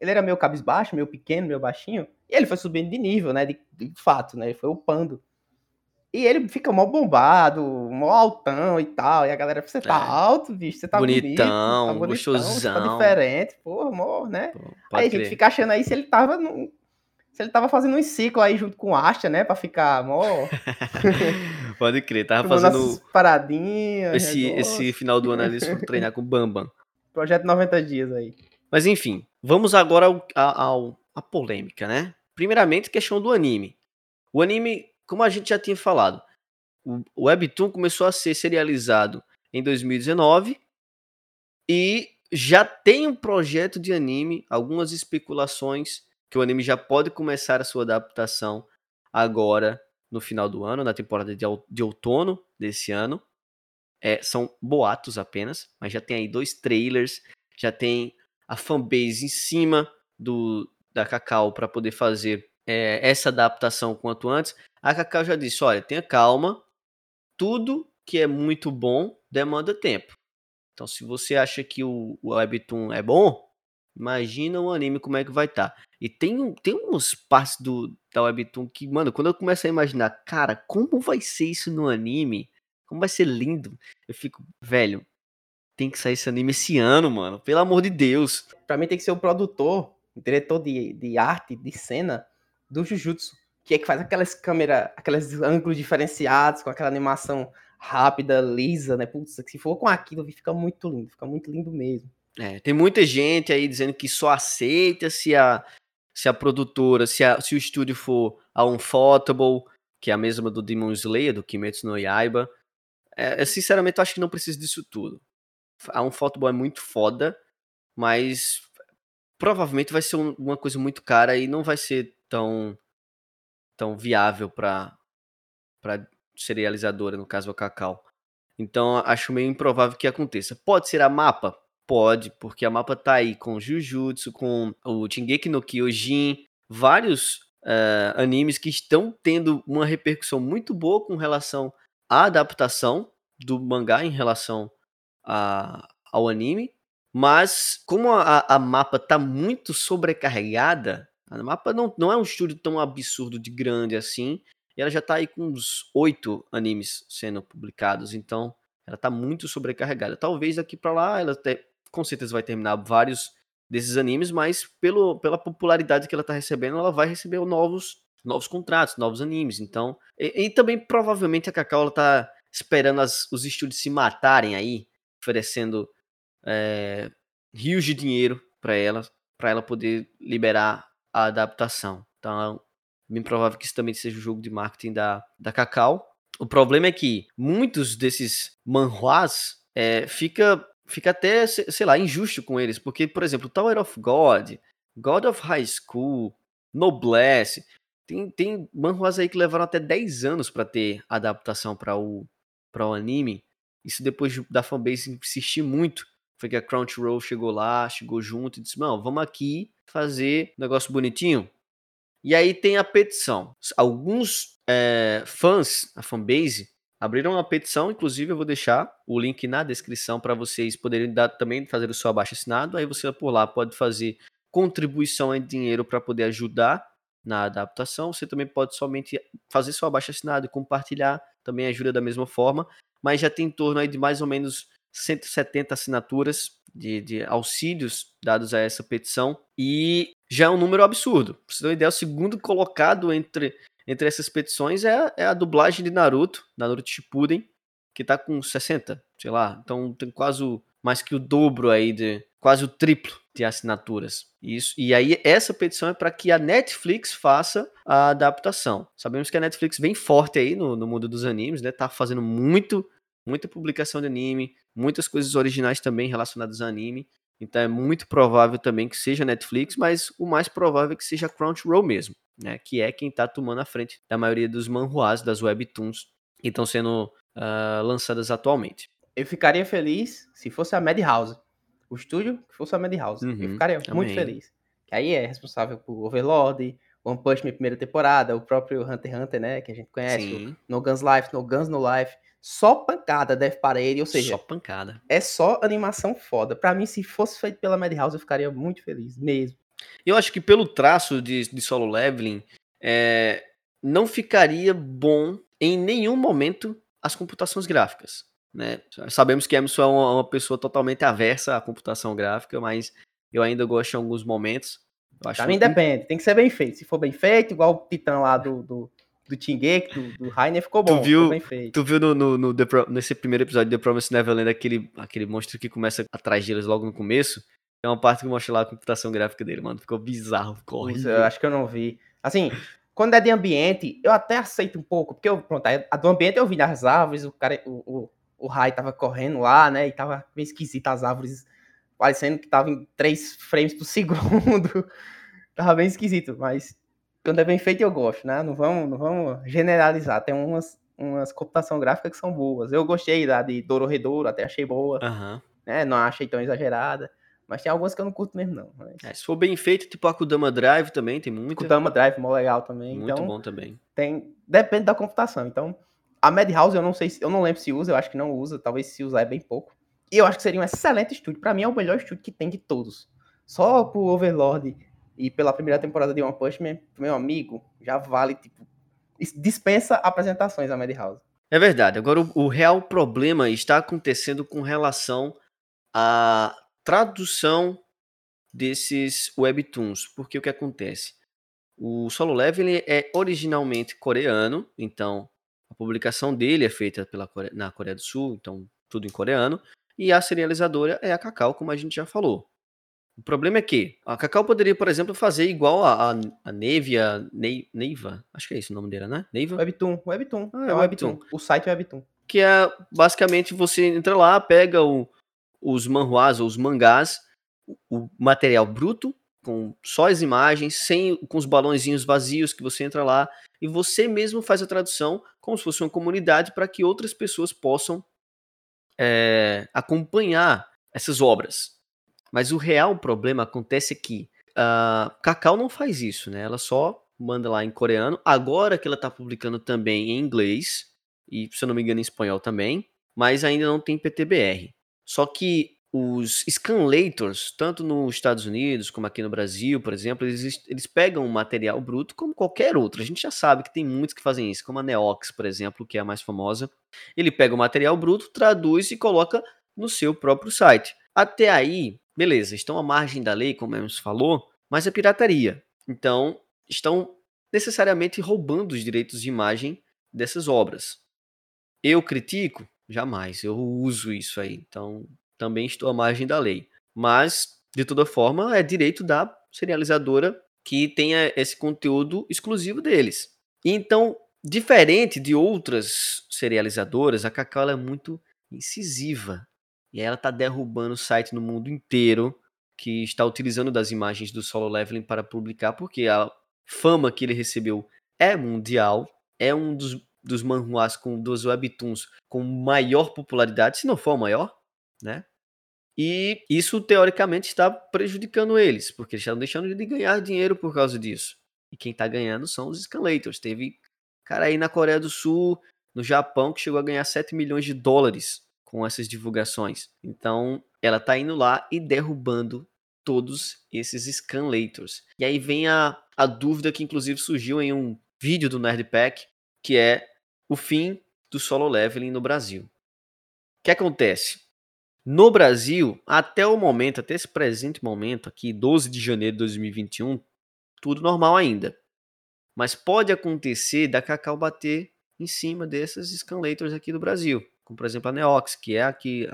ele era meio cabisbaixo, meio pequeno, meio baixinho, e ele foi subindo de nível, né? De, de fato, né? Ele foi upando. E ele fica mó bombado, mó altão e tal. E a galera, você tá é. alto, bicho, você tá bonitão, bonito, tá bonitão, tá diferente, porra, amor, né? Pô, aí a gente fica achando aí se ele tava no, se ele tava fazendo um ciclo aí junto com o Asha, né? Pra ficar mó. Pode crer, tava fazendo. Paradinhas. Esse, esse final do ano ali treinar com o Bambam. Projeto 90 dias aí. Mas enfim, vamos agora ao, ao, à polêmica, né? Primeiramente, questão do anime. O anime, como a gente já tinha falado, o Webtoon começou a ser serializado em 2019 e já tem um projeto de anime, algumas especulações que o anime já pode começar a sua adaptação agora no final do ano, na temporada de, outono desse ano. É, são boatos apenas, mas já tem aí dois trailers, já tem a fanbase em cima do da Cacau para poder fazer é, essa adaptação quanto antes. A Cacau já disse: olha, tenha calma, tudo que é muito bom demanda tempo. Então, se você acha que o, o Webtoon é bom, imagina o anime como é que vai estar. Tá. E tem, tem uns partes do, da Webtoon que, mano, quando eu começo a imaginar, cara, como vai ser isso no anime? Como vai ser lindo? Eu fico, velho, tem que sair esse anime esse ano, mano. Pelo amor de Deus. Pra mim tem que ser o produtor, o diretor de, de arte, de cena do Jujutsu. Que é que faz aquelas câmeras, aqueles ângulos diferenciados, com aquela animação rápida, lisa, né? Putz, se for com aquilo, fica muito lindo, fica muito lindo mesmo. É, tem muita gente aí dizendo que só aceita se a, se a produtora, se, a, se o estúdio for a Unfotable, que é a mesma do Demon Slayer, do Kimetsu no Yaiba. É, sinceramente, eu acho que não precisa disso tudo a Photoboy é muito foda, mas provavelmente vai ser um, uma coisa muito cara e não vai ser tão tão viável para para serializadora, no caso a Cacau. Então acho meio improvável que aconteça. Pode ser a mapa? Pode, porque a mapa tá aí com Jujutsu, com o Shingeki no Kyojin, vários uh, animes que estão tendo uma repercussão muito boa com relação à adaptação do mangá em relação a, ao anime, mas como a, a mapa tá muito sobrecarregada, a mapa não, não é um estúdio tão absurdo de grande assim, e ela já tá aí com uns oito animes sendo publicados, então ela tá muito sobrecarregada. Talvez daqui para lá ela até, com certeza vai terminar vários desses animes, mas pelo, pela popularidade que ela tá recebendo, ela vai receber novos novos contratos, novos animes. Então, e, e também provavelmente a Cacau ela tá esperando as, os estúdios se matarem aí oferecendo é, rios de dinheiro para ela, para ela poder liberar a adaptação. Então, é bem provável que isso também seja o jogo de marketing da, da Cacau. O problema é que muitos desses manhuas é, fica, fica até, sei lá, injusto com eles. Porque, por exemplo, Tower of God, God of High School, Noblesse, tem, tem manhuas aí que levaram até 10 anos para ter adaptação para o, o anime. Isso depois da fanbase insistir muito. Foi que a Crunchyroll chegou lá, chegou junto e disse: Não, vamos aqui fazer um negócio bonitinho. E aí tem a petição. Alguns é, fãs, a fanbase, abriram uma petição, inclusive eu vou deixar o link na descrição para vocês poderem dar, também fazer o seu abaixo assinado. Aí você por lá pode fazer contribuição em dinheiro para poder ajudar na adaptação. Você também pode somente fazer seu abaixo assinado e compartilhar, também ajuda da mesma forma. Mas já tem em torno aí de mais ou menos 170 assinaturas de, de auxílios dados a essa petição. E já é um número absurdo. Pra você ter uma ideia, o segundo colocado entre, entre essas petições é, é a dublagem de Naruto, Naruto Shippuden, que tá com 60, sei lá. Então tem quase mais que o dobro aí de quase o triplo de assinaturas. Isso. E aí essa petição é para que a Netflix faça a adaptação. Sabemos que a Netflix vem forte aí no, no mundo dos animes, né? Tá fazendo muito muita publicação de anime, muitas coisas originais também relacionadas a anime. Então é muito provável também que seja Netflix, mas o mais provável é que seja Crunchyroll mesmo, né? Que é quem está tomando a frente da maioria dos manhuas, das webtoons que estão sendo uh, lançadas atualmente. Eu ficaria feliz se fosse a Madhouse. O estúdio que fosse a Madhouse. Uhum, eu ficaria também. muito feliz. Que aí é responsável por Overlord, One Punch Man primeira temporada, o próprio Hunter x Hunter, né? Que a gente conhece. No Guns Life, No Guns No Life só pancada Death Parade, ou seja, só pancada. É só animação foda. Para mim, se fosse feito pela Madhouse, eu ficaria muito feliz, mesmo. Eu acho que pelo traço de, de solo leveling, é, não ficaria bom em nenhum momento as computações gráficas. Né? Sabemos que Emerson é uma, uma, pessoa totalmente aversa à computação gráfica, mas eu ainda gosto em alguns momentos. pra mim depende, tem que ser bem feito. Se for bem feito, igual o Titã lá do, do do Tingek, do, do Rainer, ficou bom. Tu viu, bem feito. Tu viu no, no, no Pro, nesse primeiro episódio de The Promised Neverland aquele, aquele monstro que começa atrás deles logo no começo? É uma parte que mostra lá a computação gráfica dele, mano. Ficou bizarro, ficou horrível. Eu acho que eu não vi. Assim, quando é de ambiente, eu até aceito um pouco, porque eu, pronto, a do ambiente eu vi nas árvores, o cara, o, o, o Rai tava correndo lá, né, e tava meio esquisito as árvores, parecendo que tava em 3 frames por segundo. tava bem esquisito, mas quando é bem feito eu gosto, né? Não vamos, não vamos generalizar. Tem umas, umas computação gráfica que são boas. Eu gostei da de Dororedoro, até achei boa. Uhum. Né? Não achei tão exagerada. Mas tem algumas que eu não curto mesmo, não. Mas... É, se for bem feito, tipo a Kudama Drive também, tem muito. Kudama Drive, mó legal também. Muito então, bom também. Tem, depende da computação. Então, a Madhouse eu não sei, eu não lembro se usa, eu acho que não usa, talvez se usar é bem pouco. E eu acho que seria um excelente estúdio. Para mim é o melhor estúdio que tem de todos. Só pro Overlord e pela primeira temporada de One Punch Man, meu amigo, já vale, tipo, dispensa apresentações a Madhouse. É verdade. Agora, o, o, real problema está acontecendo com relação à tradução desses webtoons. Porque o que acontece? O Solo Leveling é originalmente coreano, então a publicação dele é feita pela Coreia, na Coreia do Sul, então tudo em coreano. E a serializadora é a Cacau, como a gente já falou. O problema é que a Cacau poderia, por exemplo, fazer igual a, a, a Nevia, ne, Neiva, acho que é esse o nome dela, né? Neiva? Webtoon, Webtoon, ah, é, é Webtoon. Webtoon. O site é Webtoon. Que é, basicamente, você entra lá, pega o, os manhuas ou os mangás, o, material bruto, com só as imagens, sem com os balãozinhos vazios que você entra lá, e você mesmo faz a tradução como se fosse uma comunidade para que outras pessoas possam é, acompanhar essas obras. Mas o real problema acontece que a Cacau não faz isso, né? Ela só manda lá em coreano. Agora que ela tá publicando também em inglês, e se eu não me engano em espanhol também, mas ainda não tem PTBR. Só que os scanlators, tanto nos Estados Unidos como aqui no Brasil, por exemplo, eles, eles pegam o material bruto como qualquer outro. A gente já sabe que tem muitos que fazem isso, como a Neox, por exemplo, que é a mais famosa. Ele pega o material bruto, traduz e coloca no seu próprio site. Até aí, beleza, estão à margem da lei, como Emerson falou, mas é pirataria. Então, estão necessariamente roubando os direitos de imagem dessas obras. Eu critico? Jamais, eu uso isso aí. Então, também estou à margem da lei. Mas, de toda forma, é direito da serializadora que tenha esse conteúdo exclusivo deles. Então, Diferente de outras serializadoras, a Cacau é muito incisiva. E ela está derrubando o site no mundo inteiro que está utilizando das imagens do Solo Leveling para publicar, porque a fama que ele recebeu é mundial, é um dos, dos manhuas com dos webtoons com maior popularidade, se não for maior, né? E isso teoricamente está prejudicando eles, porque eles estão deixando de ganhar dinheiro por causa disso. E quem está ganhando são os scanlators. Teve cara aí na Coreia do Sul, no Japão, que chegou a ganhar 7 milhões de dólares com essas divulgações. Então, ela tá indo lá e derrubando todos esses scanlators. E aí vem a, a dúvida que inclusive surgiu em um vídeo do Nerdpack, que é o fim do solo leveling no Brasil. O que acontece? No Brasil, até o momento, até esse presente momento aqui, 12 de janeiro de 2021, tudo normal ainda. Mas pode acontecer da Cacau bater em cima desses scanlators aqui do Brasil, como por exemplo a Neox, que é a que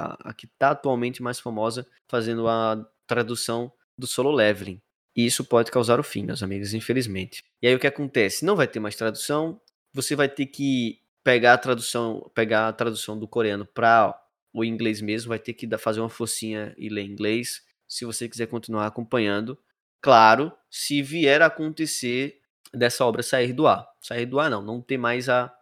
está atualmente mais famosa fazendo a tradução do solo leveling. E isso pode causar o fim, meus amigos, infelizmente. E aí o que acontece? Não vai ter mais tradução, você vai ter que pegar a tradução, pegar a tradução do coreano para o inglês mesmo, vai ter que fazer uma focinha e ler inglês, se você quiser continuar acompanhando. Claro, se vier a acontecer dessa obra sair do ar. Sair do ar não, não ter mais a,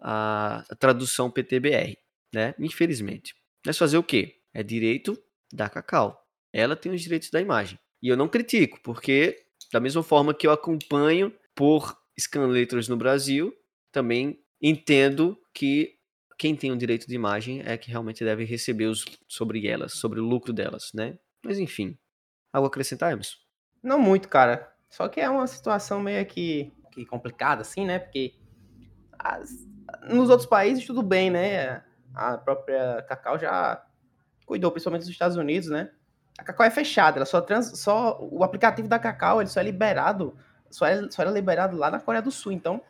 a, a tradução PTBR, né? Infelizmente. Mas fazer o quê? É direito da Cacau. Ela tem os direitos da imagem. E eu não critico, porque da mesma forma que eu acompanho por scanlators no Brasil, também entendo que quem tem o direito de imagem é que realmente deve receber os, sobre elas, sobre o lucro delas, né? Mas enfim, algo a acrescentar, Emerson? Não muito, cara. Só que é uma situação meio que, que complicada, assim, né? Porque as, nos outros países tudo bem, né? A própria Cacau já cuidou, principalmente dos Estados Unidos, né? A Cacau é fechada, ela só, trans, só o aplicativo da Cacau ele só é liberado, só, é, só era liberado lá na Coreia do Sul. Então,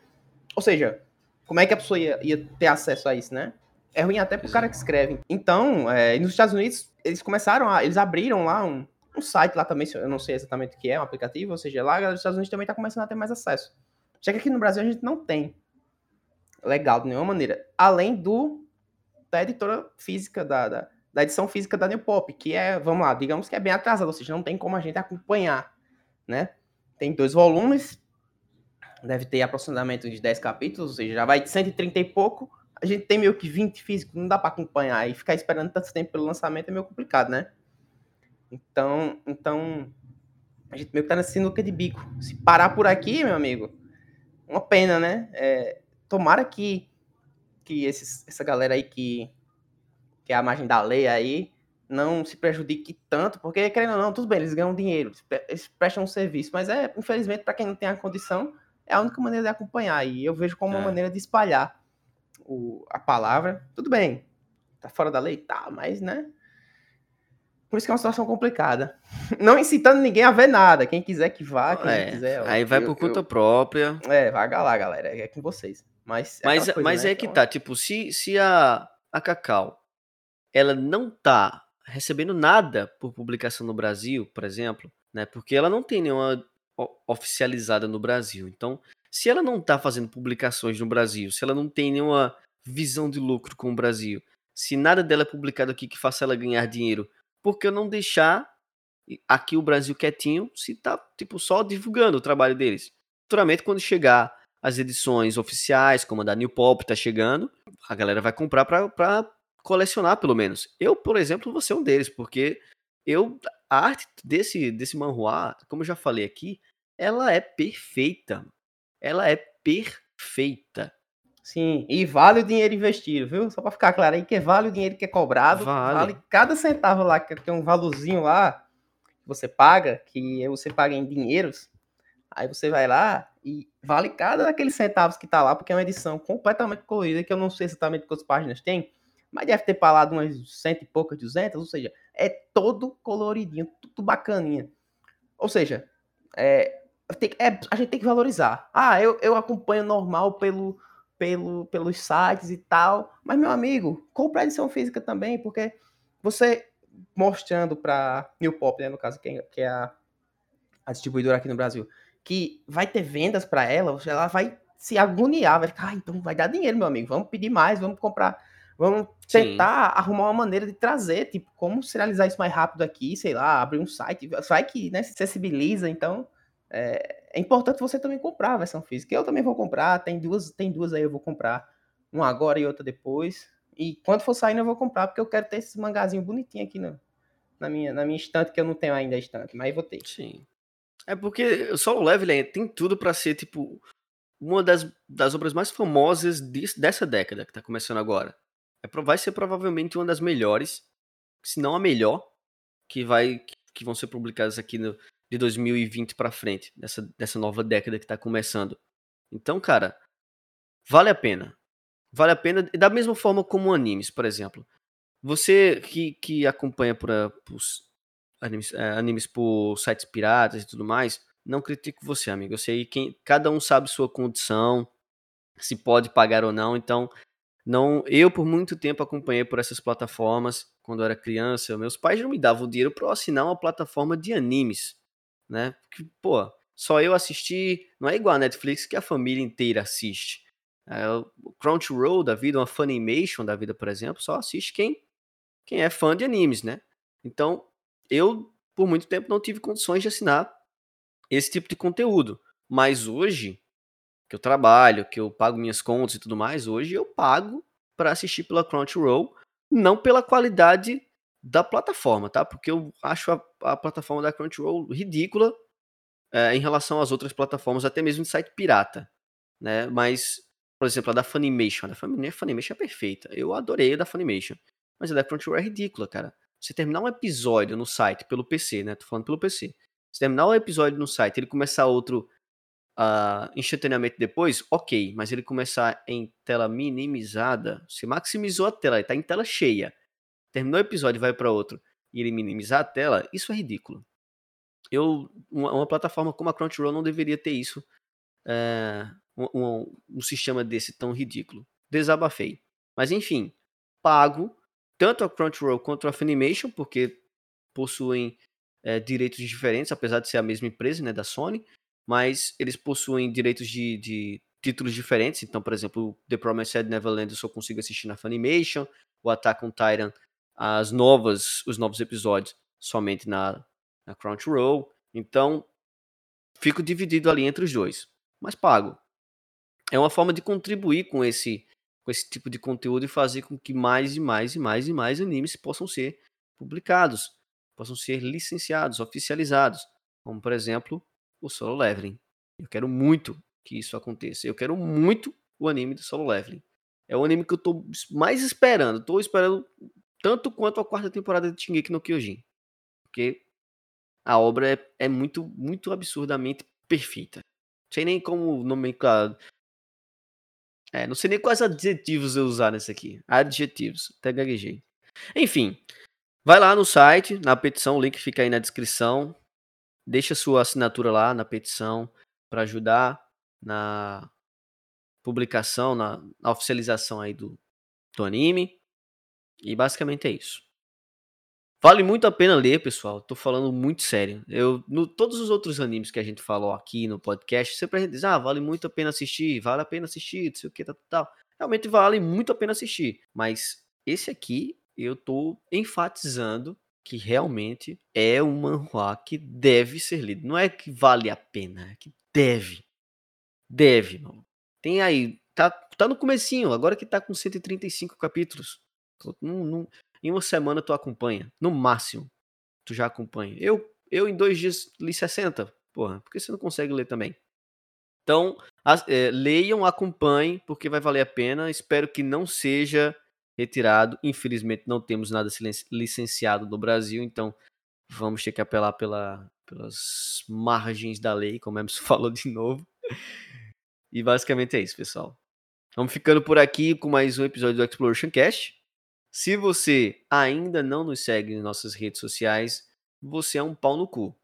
ou seja, como é que a pessoa ia, ia ter acesso a isso, né? É ruim até pro cara que escreve. Então, é, nos Estados Unidos, eles começaram a. Eles abriram lá um, um site lá também, eu não sei exatamente o que é, um aplicativo, ou seja, lá os Estados Unidos também está começando a ter mais acesso. Já que aqui no Brasil a gente não tem legal de nenhuma maneira, além do da editora física, da, da, da edição física da New Pop, que é, vamos lá, digamos que é bem atrasada, ou seja, não tem como a gente acompanhar, né? Tem dois volumes, deve ter aproximadamente uns 10 capítulos, ou seja, já vai de 130 e pouco, a gente tem meio que 20 físicos, não dá para acompanhar, e ficar esperando tanto tempo pelo lançamento é meio complicado, né? Então, então a gente meio que tá nessa sinuca de bico. Se parar por aqui, meu amigo, uma pena, né? É, tomara que, que esses, essa galera aí que, que é a margem da lei aí não se prejudique tanto, porque querendo ou não, tudo bem, eles ganham dinheiro, eles prestam um serviço, mas é, infelizmente, para quem não tem a condição, é a única maneira de acompanhar. E eu vejo como é. uma maneira de espalhar o, a palavra. Tudo bem, tá fora da lei, tá, mas, né? Por isso que é uma situação complicada. Não incitando ninguém a ver nada. Quem quiser que vá, quem é, quiser. Aí vai eu, por conta eu, própria. É, vaga lá, galera. É com vocês. Mas, é mas, coisa, mas né? é que então... tá, tipo, se, se a, a Cacau ela não tá recebendo nada por publicação no Brasil, por exemplo, né? Porque ela não tem nenhuma oficializada no Brasil. Então, se ela não tá fazendo publicações no Brasil, se ela não tem nenhuma visão de lucro com o Brasil, se nada dela é publicado aqui que faça ela ganhar dinheiro por que eu não deixar aqui o Brasil quietinho se tá, tipo, só divulgando o trabalho deles? Futuramente, quando chegar as edições oficiais, como a da New Pop tá chegando, a galera vai comprar pra, colecionar, pelo menos. Eu, por exemplo, vou ser um deles, porque eu, a arte desse, desse manhua, como eu já falei aqui, ela é perfeita. Ela é perfeita. Sim, e vale o dinheiro investido, viu? Só para ficar claro aí que vale o dinheiro que é cobrado, vale, vale cada centavo lá, que tem um valorzinho lá que você paga, que você paga em dinheiros. Aí você vai lá e vale cada daqueles centavos que tá lá, porque é uma edição completamente colorida, que eu não sei exatamente quantas páginas tem, mas deve ter falado umas cento e poucas, duzentas, ou seja, é todo coloridinho, tudo bacaninha. Ou seja, é, é, a gente tem que valorizar. Ah, eu, eu acompanho normal pelo pelo, pelos sites e tal. Mas, meu amigo, compra a edição física também, porque você mostrando para New Pop, né, no caso, que é, que é a, a, distribuidora aqui no Brasil, que vai ter vendas para ela, ela vai se agoniar, vai ficar, ah, então vai dar dinheiro, meu amigo, vamos pedir mais, vamos comprar, vamos tentar Sim. arrumar uma maneira de trazer, tipo, como serializar isso mais rápido aqui, sei lá, abrir um site, vai que, né, se sensibiliza, então é, é importante você também comprar a versão física. Eu também vou comprar, tem duas, tem duas aí eu vou comprar, uma agora e outra depois. E quando for saindo eu vou comprar, porque eu quero ter esse mangazinho bonitinho aqui no, na, minha, na minha estante, que eu não tenho ainda a estante, mas vou ter. Sim. É porque o Solo Leveling tem tudo para ser, tipo, uma das, das obras mais famosas de, dessa década que tá começando agora. É, vai ser provavelmente uma das melhores, se não a melhor, que vai que vão ser publicadas aqui no, de 2020 para frente, dessa, dessa nova década que tá começando. Então, cara, vale a pena. Vale a pena, da mesma forma como animes, por exemplo. Você que, que acompanha por, por animes, é, animes por sites piratas e tudo mais, não critico você, amigo. Eu sei que cada um sabe sua condição, se pode pagar ou não. Então, não, eu por muito tempo acompanhei por essas plataformas quando eu era criança. Meus pais não me davam dinheiro para assinar uma plataforma de animes, né? Porque, pô, só eu assisti, não é igual a Netflix que a família inteira assiste. É, o Crunchyroll da vida, uma Funimation da vida, por exemplo, só assiste quem quem é fã de animes, né? Então, eu por muito tempo não tive condições de assinar esse tipo de conteúdo. Mas hoje, que eu trabalho, que eu pago minhas contas e tudo mais, hoje eu pago para assistir pela Crunchyroll, não pela qualidade da plataforma, tá? Porque eu acho a, a plataforma da Crunchyroll ridícula é, em relação às outras plataformas, até mesmo de site pirata, né? Mas, por exemplo, a da Funimation, a da Funimation é perfeita. Eu adorei a da Funimation. Mas a da Crunchyroll é ridícula, cara. Você terminar um episódio no site pelo PC, né? Tô falando pelo PC. Se terminar o episódio no site ele começar outro uh, instantaneamente depois, ok. Mas ele começar em tela minimizada, você maximizou a tela, ele tá em tela cheia. Terminou o episódio vai para outro e ele minimizar a tela, isso é ridículo. Eu, uma, uma plataforma como a Crunchyroll não deveria ter isso. É, um, um, um sistema desse tão ridículo. Desabafei. Mas enfim, pago tanto a Crunchyroll quanto a Funimation, porque possuem é, direitos diferentes, apesar de ser a mesma empresa, né, da Sony, mas eles possuem direitos de, de títulos diferentes. Então, por exemplo, The Promised Neverland eu só consigo assistir na Funimation, o Attack on Titan, as novas, os novos episódios somente na, na Crunchyroll. Então, fico dividido ali entre os dois, mas pago. É uma forma de contribuir com esse com esse tipo de conteúdo e fazer com que mais e mais e mais e mais animes possam ser publicados possam ser licenciados, oficializados, como por exemplo o Solo Leveling. Eu quero muito que isso aconteça. Eu quero muito o anime do Solo Leveling. É o anime que eu tô mais esperando. Tô esperando tanto quanto a quarta temporada de Shingeki no Kyojin. Porque a obra é, é muito, muito absurdamente perfeita. Não sei nem como nomenclar. É, não sei nem quais adjetivos eu usar nesse aqui. Adjetivos. Até gaguejei. Enfim, Vai lá no site, na petição, o link fica aí na descrição. Deixa sua assinatura lá na petição para ajudar na publicação, na, na, oficialização aí do, do anime. E basicamente é isso. Vale muito a pena ler, pessoal. Tô falando muito sério. Eu, no, todos os outros animes que a gente falou aqui no podcast, sempre a gente diz, ah, vale muito a pena assistir, vale a pena assistir, não sei o que, tal, tal. Realmente vale muito a pena assistir. Mas esse aqui eu tô enfatizando que realmente é um manhua que deve ser lido. Não é que vale a pena, é que deve. Deve, mano. Tem aí, tá, tá no comecinho, agora que tá com 135 capítulos. Num, em uma semana tu acompanha, no máximo. Tu já acompanha. Eu, eu em dois dias li 60. Porra, por que você não consegue ler também? Então, as, é, leiam, acompanhem, porque vai valer a pena. Espero que não seja retirado. Infelizmente, não temos nada licenciado no Brasil, então vamos ter que apelar pela, pelas margens da lei, como Emerson falou de novo. E basicamente é isso, pessoal. Vamos ficando por aqui com mais um episódio do Exploration Cast. Se você ainda não nos segue em nossas redes sociais, você é um pau no cu.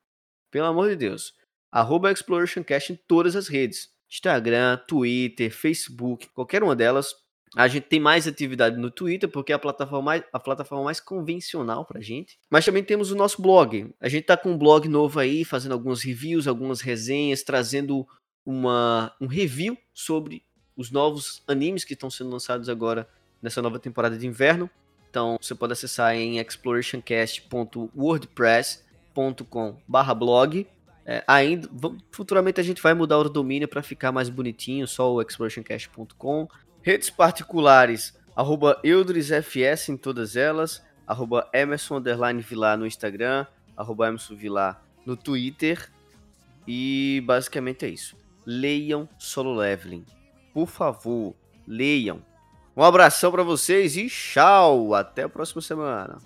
Pelo amor de Deus. Arroba Exploration Cast em todas as redes. Instagram, Twitter, Facebook, qualquer uma delas. A gente tem mais atividade no Twitter, porque é a plataforma mais, a plataforma mais convencional pra gente. Mas também temos o nosso blog. A gente tá com um blog novo aí, fazendo alguns reviews, algumas resenhas, trazendo uma, um review sobre os novos animes que estão sendo lançados agora nessa nova temporada de inverno. Então você pode acessar em explorationcast.wordpress.com/blog. É, ainda futuramente a gente vai mudar o domínio para ficar mais bonitinho, só o explorationcast.com. Redes particulares, arroba EudrisFS em todas elas, arroba Emerson Vilar no Instagram, arroba Emerson Vilar no Twitter. E basicamente é isso. Leiam Solo Leveling. Por favor, leiam. Um abração para vocês e tchau. Até a próxima semana.